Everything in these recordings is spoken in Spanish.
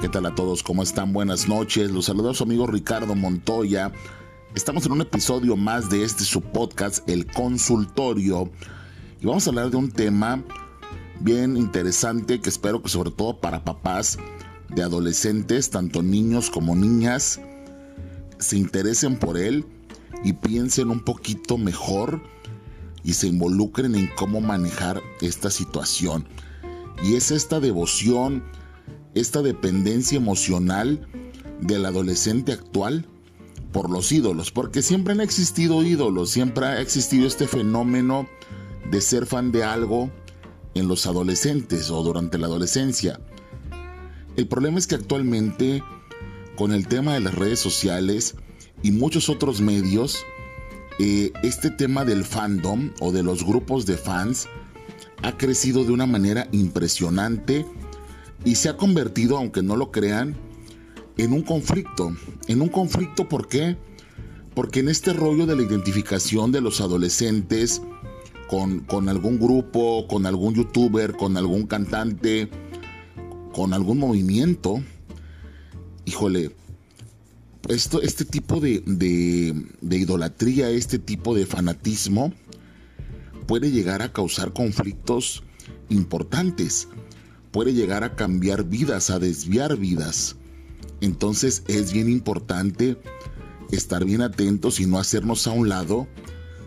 ¿qué tal a todos? ¿Cómo están? Buenas noches. Los saluda su amigo Ricardo Montoya. Estamos en un episodio más de este su podcast, El Consultorio. Y vamos a hablar de un tema bien interesante que espero que sobre todo para papás de adolescentes, tanto niños como niñas, se interesen por él y piensen un poquito mejor y se involucren en cómo manejar esta situación. Y es esta devoción, esta dependencia emocional del adolescente actual por los ídolos, porque siempre han existido ídolos, siempre ha existido este fenómeno de ser fan de algo en los adolescentes o durante la adolescencia. El problema es que actualmente, con el tema de las redes sociales y muchos otros medios, eh, este tema del fandom o de los grupos de fans ha crecido de una manera impresionante y se ha convertido, aunque no lo crean, en un conflicto. En un conflicto, ¿por qué? Porque en este rollo de la identificación de los adolescentes con, con algún grupo, con algún youtuber, con algún cantante, con algún movimiento, híjole, esto, este tipo de, de idolatría, este tipo de fanatismo, puede llegar a causar conflictos importantes, puede llegar a cambiar vidas, a desviar vidas. Entonces es bien importante estar bien atentos y no hacernos a un lado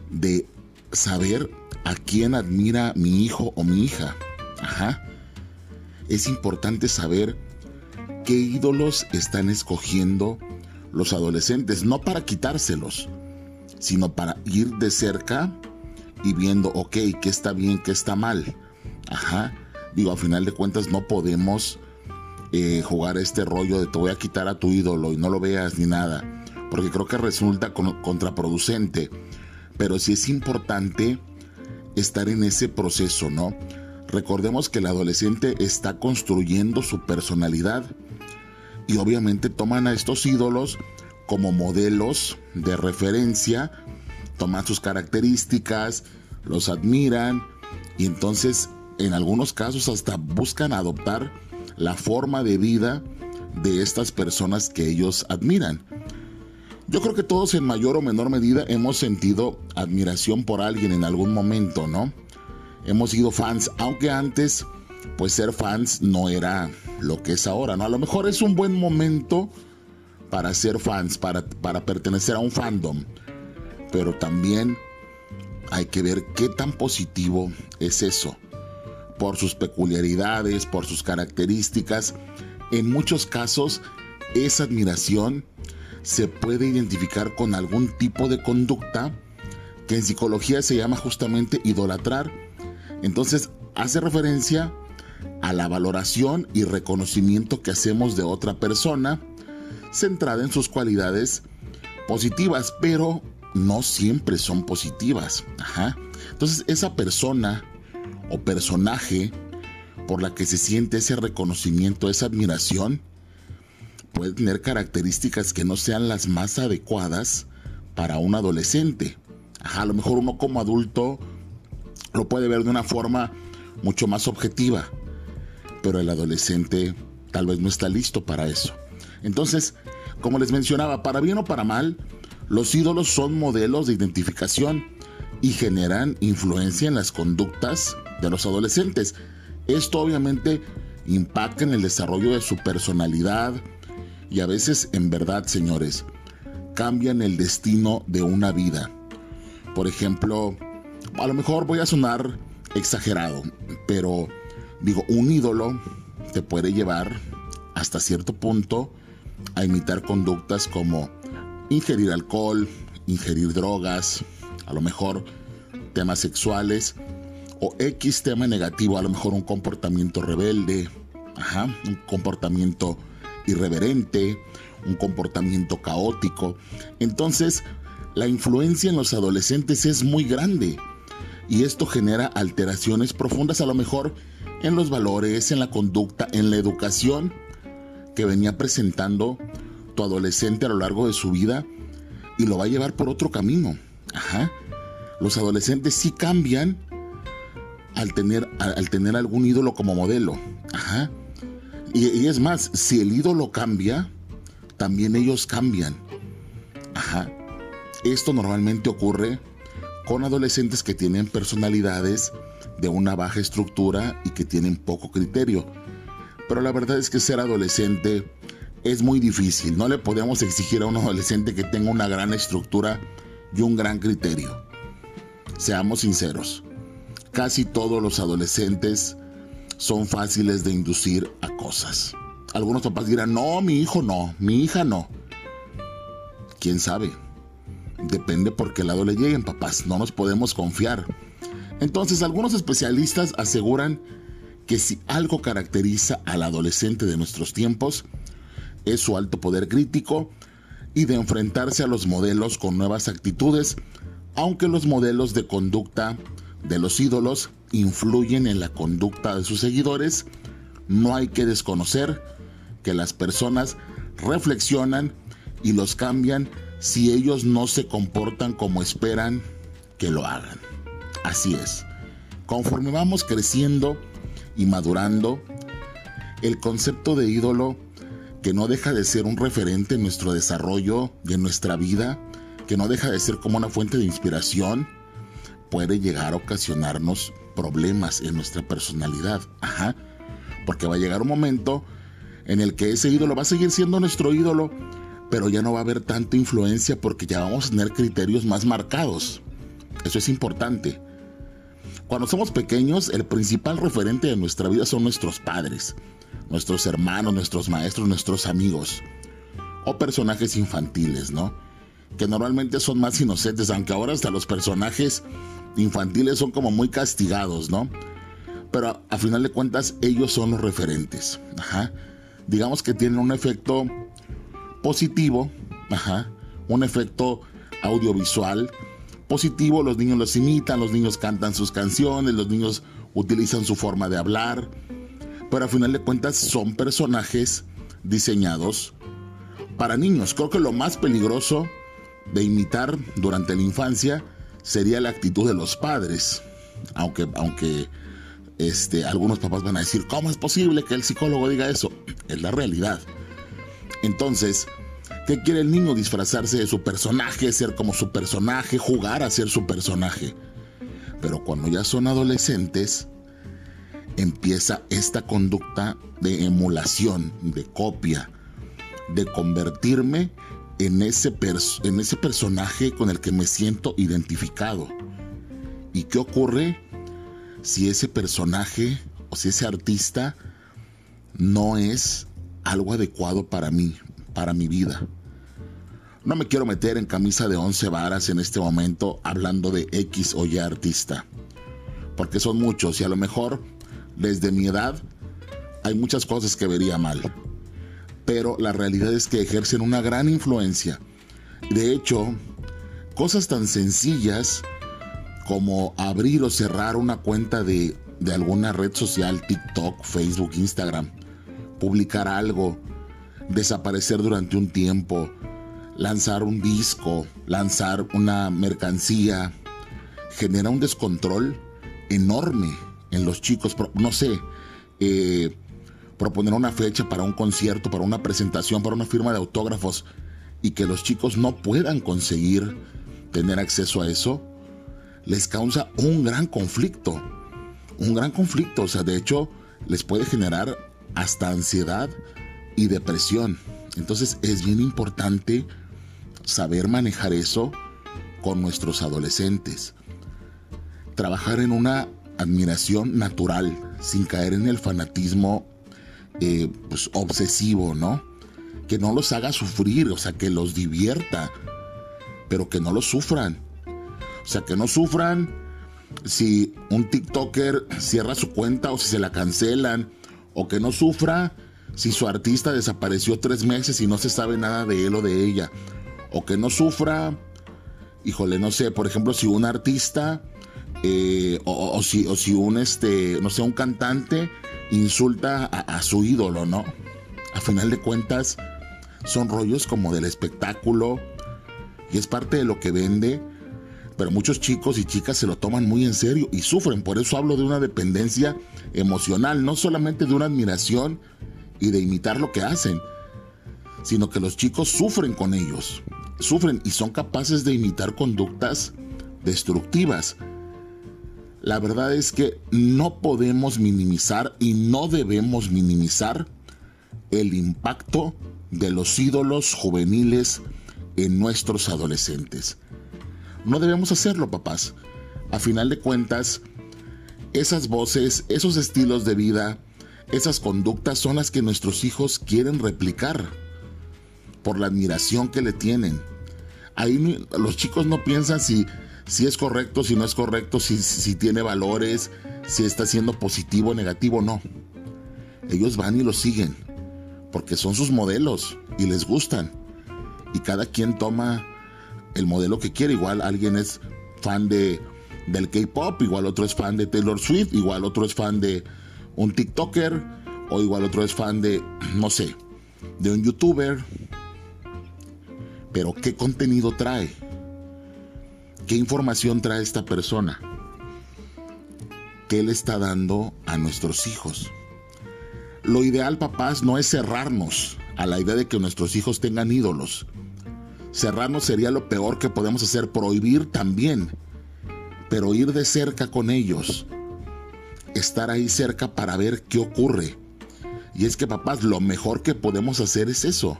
de saber a quién admira mi hijo o mi hija. Ajá. Es importante saber qué ídolos están escogiendo los adolescentes, no para quitárselos, sino para ir de cerca y viendo, ok, qué está bien, qué está mal. Ajá. Digo, a final de cuentas no podemos eh, jugar este rollo de te voy a quitar a tu ídolo y no lo veas ni nada. Porque creo que resulta contraproducente. Pero sí es importante estar en ese proceso, ¿no? Recordemos que el adolescente está construyendo su personalidad y obviamente toman a estos ídolos como modelos de referencia toman sus características, los admiran y entonces en algunos casos hasta buscan adoptar la forma de vida de estas personas que ellos admiran. Yo creo que todos en mayor o menor medida hemos sentido admiración por alguien en algún momento, ¿no? Hemos sido fans, aunque antes, pues ser fans no era lo que es ahora, ¿no? A lo mejor es un buen momento para ser fans, para, para pertenecer a un fandom pero también hay que ver qué tan positivo es eso, por sus peculiaridades, por sus características. En muchos casos, esa admiración se puede identificar con algún tipo de conducta que en psicología se llama justamente idolatrar. Entonces, hace referencia a la valoración y reconocimiento que hacemos de otra persona centrada en sus cualidades positivas, pero no siempre son positivas. Entonces esa persona personaje por la que se siente ese reconocimiento, esa admiración, puede tener características que no sean las más adecuadas para un adolescente. a lo mejor uno como adulto lo puede ver de una forma mucho más objetiva, pero el adolescente tal vez no está listo para eso. Entonces, como les mencionaba, para bien o para mal, los ídolos son modelos de identificación y generan influencia en las conductas de los adolescentes. Esto obviamente impacta en el desarrollo de su personalidad y a veces, en verdad, señores, cambian el destino de una vida. Por ejemplo, a lo mejor voy a sonar exagerado, pero digo, un ídolo te puede llevar hasta cierto punto a imitar conductas como ingerir alcohol, ingerir drogas, a lo mejor temas sexuales o X tema negativo, a lo mejor un comportamiento rebelde, un comportamiento irreverente, un comportamiento caótico. Entonces, la influencia en los adolescentes es muy grande y esto genera alteraciones profundas a lo mejor en los valores, en la conducta, en la educación que venía presentando tu adolescente a lo largo de su vida y lo va a llevar por otro camino. Ajá. Los adolescentes sí cambian al tener, al tener algún ídolo como modelo. Ajá. Y, es más, si el ídolo cambia, también ellos cambian. Ajá. Esto normalmente ocurre con adolescentes que tienen personalidades de una baja estructura y que tienen poco criterio. Pero la verdad es que ser adolescente es muy difícil. No le podemos exigir a un adolescente que tenga una gran estructura y un gran criterio. Seamos sinceros, casi todos los adolescentes son fáciles de inducir a cosas. Algunos papás dirán, no, mi hijo no, mi hija no. ¿Quién sabe? Depende por qué lado le lleguen, papás. No nos podemos confiar. Entonces, algunos especialistas aseguran que si algo caracteriza al adolescente de nuestros tiempos, es su alto poder crítico y de enfrentarse a los modelos con nuevas actitudes, aunque los modelos de conducta de los ídolos influyen en la conducta de sus seguidores, no hay que desconocer que las personas reflexionan y los cambian si ellos no se comportan como esperan que lo hagan. Así es. Conforme vamos creciendo y madurando, el concepto de ídolo que no deja de ser un referente en nuestro desarrollo y en nuestra vida, que no deja de ser como una fuente de inspiración, puede llegar a ocasionarnos problemas en nuestra personalidad. Ajá. Porque va a llegar un momento en el que ese ídolo va a seguir siendo nuestro ídolo, pero ya no va a haber tanta influencia porque ya vamos a tener criterios más marcados. Eso es importante. Cuando somos pequeños, el principal referente de nuestra vida son nuestros padres nuestros hermanos, nuestros maestros, nuestros amigos o personajes infantiles, ¿no? Que normalmente son más inocentes, aunque ahora hasta los personajes infantiles son como muy castigados, ¿no? Pero a, final de cuentas ellos son los referentes, ajá. Digamos que tienen un efecto positivo, ajá, un efecto audiovisual positivo, los niños los imitan, los niños cantan sus canciones, los niños utilizan su forma de hablar, pero a final de cuentas son personajes diseñados para niños. Creo que lo más peligroso de imitar durante la infancia sería la actitud de los padres. Aunque, aunque este, algunos papás van a decir, ¿cómo es posible que el psicólogo diga eso? Es la realidad. Entonces, ¿qué quiere el niño? Disfrazarse de su personaje, ser como su personaje, jugar a ser su personaje. Pero cuando ya son adolescentes, empieza esta conducta de emulación, de copia, de convertirme en ese, en ese personaje con el que me siento identificado. ¿Y qué ocurre si ese personaje o si ese artista no es algo adecuado para mí, para mi vida? No me quiero meter en camisa de once varas en este momento hablando de X o Y artista, porque son muchos y a lo mejor desde mi edad, hay muchas cosas que vería mal. Pero la realidad es que ejercen una gran influencia. De hecho, cosas tan sencillas como abrir o cerrar una cuenta de, de alguna red social, TikTok, Facebook, Instagram, publicar algo, desaparecer durante un tiempo, lanzar un disco, lanzar una mercancía, genera un descontrol enorme en los chicos, no sé, eh, proponer una fecha para un concierto, para una presentación, para una firma de autógrafos y que los chicos no puedan conseguir tener acceso a eso, les causa un gran conflicto. Un gran conflicto, o sea, de hecho, les puede generar hasta ansiedad y depresión. Entonces es bien importante saber manejar eso con nuestros adolescentes. Trabajar en una admiración natural, sin caer en el fanatismo eh, pues, obsesivo, ¿no? Que no los haga sufrir, o sea, que los divierta, pero que no los sufran. O sea, que no sufran si un TikToker cierra su cuenta o si se la cancelan, o que no sufra si su artista desapareció tres meses y no se sabe nada de él o de ella, o que no sufra, híjole, no sé, por ejemplo, si un artista eh, o, si, o si un, este, no sé, un cantante insulta a, su ídolo, ¿no? A final de cuentas, son rollos como del espectáculo y es parte de lo que vende, pero muchos chicos y chicas se lo toman muy en serio y sufren. Por eso hablo de una dependencia emocional, no solamente de una admiración y de imitar lo que hacen, sino que los chicos sufren con ellos, sufren y son capaces de imitar conductas destructivas. La verdad es que no podemos minimizar y no debemos minimizar el impacto de los ídolos juveniles en nuestros adolescentes. No debemos hacerlo, papás. A final de cuentas, esas voces, esos estilos de vida, esas conductas son las que nuestros hijos quieren replicar por la admiración que le tienen. Ahí los chicos no piensan si, si es correcto, si no es correcto, si, tiene valores, si está siendo positivo o negativo, no. Ellos van y lo siguen, porque son sus modelos y les gustan. Y cada quien toma el modelo que quiere. Igual alguien es fan de, del K-Pop, igual otro es fan de Taylor Swift, igual otro es fan de un TikToker, o igual otro es fan de, no sé, de un YouTuber. Pero ¿qué contenido trae? ¿Qué información trae esta persona? ¿Qué le está dando a nuestros hijos? Lo ideal, papás, no es cerrarnos a la idea de que nuestros hijos tengan ídolos. Cerrarnos sería lo peor que podemos hacer, prohibir también, pero ir de cerca con ellos, estar ahí cerca para ver qué ocurre. Y es que papás, lo mejor que podemos hacer es eso.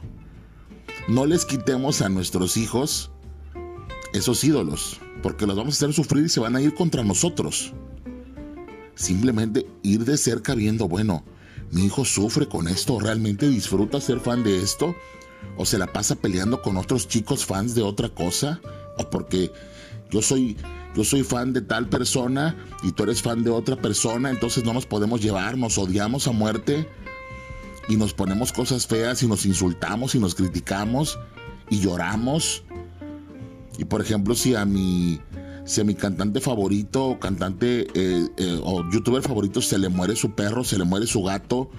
No les quitemos a nuestros hijos esos ídolos, porque los vamos a hacer sufrir y se van a ir contra nosotros. Simplemente ir de cerca viendo, bueno, mi hijo sufre con esto, realmente disfruta ser fan de esto o se la pasa peleando con otros chicos fans de otra cosa, o porque yo soy yo soy fan de tal persona y tú eres fan de otra persona, entonces no nos podemos llevar, nos odiamos a muerte y nos ponemos cosas feas y nos insultamos y nos criticamos y lloramos. Y por ejemplo, si a mi si a mi cantante favorito o cantante eh, eh, o youtuber favorito se le muere su perro, se le muere su gato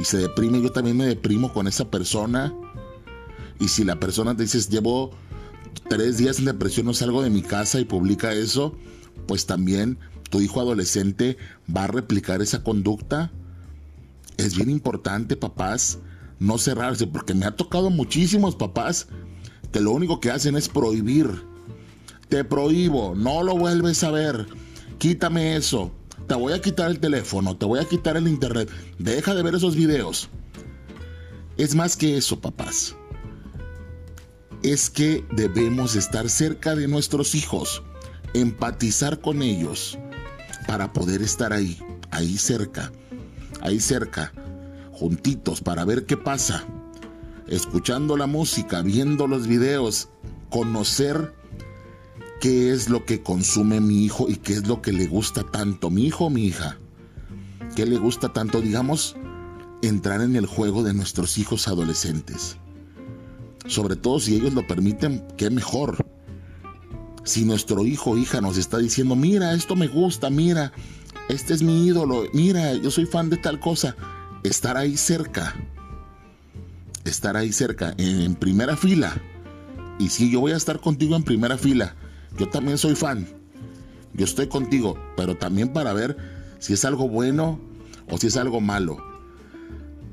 y se deprime, yo también me deprimo con esa persona y si la persona te dice, llevo tres días en depresión, no salgo de mi casa y publica eso, pues también tu hijo adolescente va a replicar esa conducta. Es bien importante, papás, no cerrarse, porque me ha tocado muchísimos papás que lo único que hacen es prohibir. Te prohíbo, no lo vuelves a ver, quítame eso, te voy a quitar el teléfono, te voy a quitar el internet, deja de ver esos videos. Es más que eso, papás. Es que debemos estar cerca de nuestros hijos, empatizar con ellos para poder estar ahí, ahí cerca, ahí cerca, juntitos para ver qué pasa, escuchando la música, viendo los videos, conocer qué es lo que consume mi hijo y qué es lo que le gusta tanto, mi hijo o mi hija, qué le gusta tanto, digamos, entrar en el juego de nuestros hijos adolescentes. Sobre todo si ellos lo permiten, qué mejor. Si nuestro hijo o hija nos está diciendo, mira, esto me gusta, mira, este es mi ídolo, mira, yo soy fan de tal cosa, estar ahí cerca, estar ahí cerca, en, primera fila. Y si yo voy a estar contigo en primera fila, yo también soy fan, yo estoy contigo, pero también para ver si es algo bueno o si es algo malo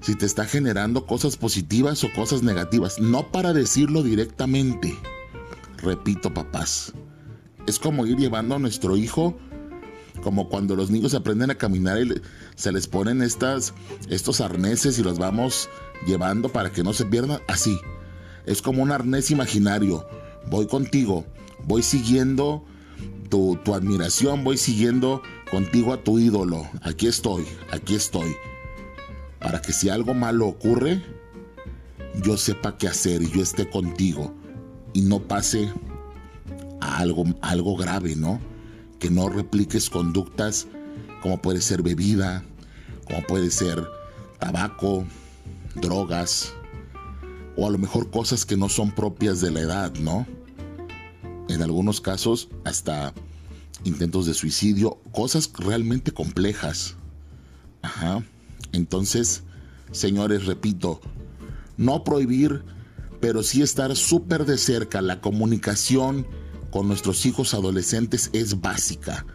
si te está generando cosas positivas o cosas negativas, no para decirlo directamente. Repito, papás, es como ir llevando a nuestro hijo, como cuando los niños aprenden a caminar y se les ponen estas, estos arneses y los vamos llevando para que no se pierdan, así. Es como un arnés imaginario. Voy contigo, voy siguiendo tu, admiración, voy siguiendo contigo a tu ídolo. Aquí estoy, aquí estoy para que si algo malo ocurre, yo sepa qué hacer y yo esté contigo y no pase a algo, algo grave, ¿no? Que no repliques conductas como puede ser bebida, como puede ser tabaco, drogas, o a lo mejor cosas que no son propias de la edad, ¿no? En algunos casos hasta intentos de suicidio, cosas realmente complejas. Ajá. Entonces, señores, repito, no prohibir, pero sí estar súper de cerca. La comunicación con nuestros hijos adolescentes es básica.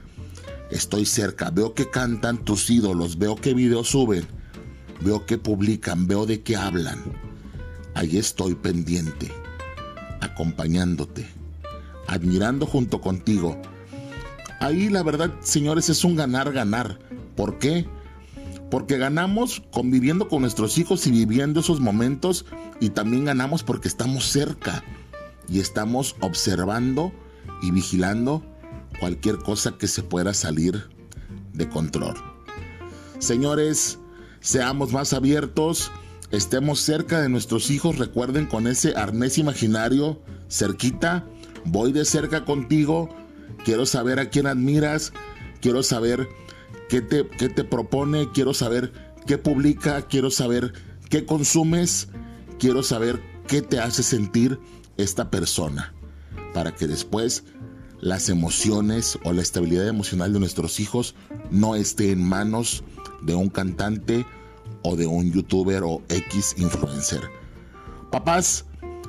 Estoy cerca, veo que cantan tus ídolos, veo qué videos suben. Veo qué publican, veo de qué hablan. Ahí estoy pendiente, acompañándote, admirando junto contigo. Ahí la verdad, señores, es un ganar-ganar. ¿Por qué? Porque ganamos conviviendo con nuestros hijos y viviendo esos momentos y también ganamos porque estamos cerca y estamos observando y vigilando cualquier cosa que se pueda salir de control. Señores, seamos más abiertos, estemos cerca de nuestros hijos, recuerden con ese arnés imaginario cerquita, voy de cerca contigo, quiero saber a quién admiras, quiero saber qué te, qué te propone, quiero saber qué publica, quiero saber qué consumes, quiero saber qué te hace sentir esta persona, para que después las emociones o la estabilidad emocional de nuestros hijos no esté en manos de un cantante o de un youtuber o X influencer. Papás,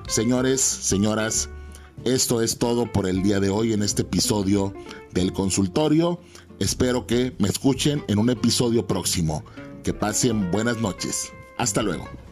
señores, señoras, esto es todo por el día de hoy en este episodio del consultorio. Espero que me escuchen en un episodio próximo. Que pasen buenas noches. Hasta luego.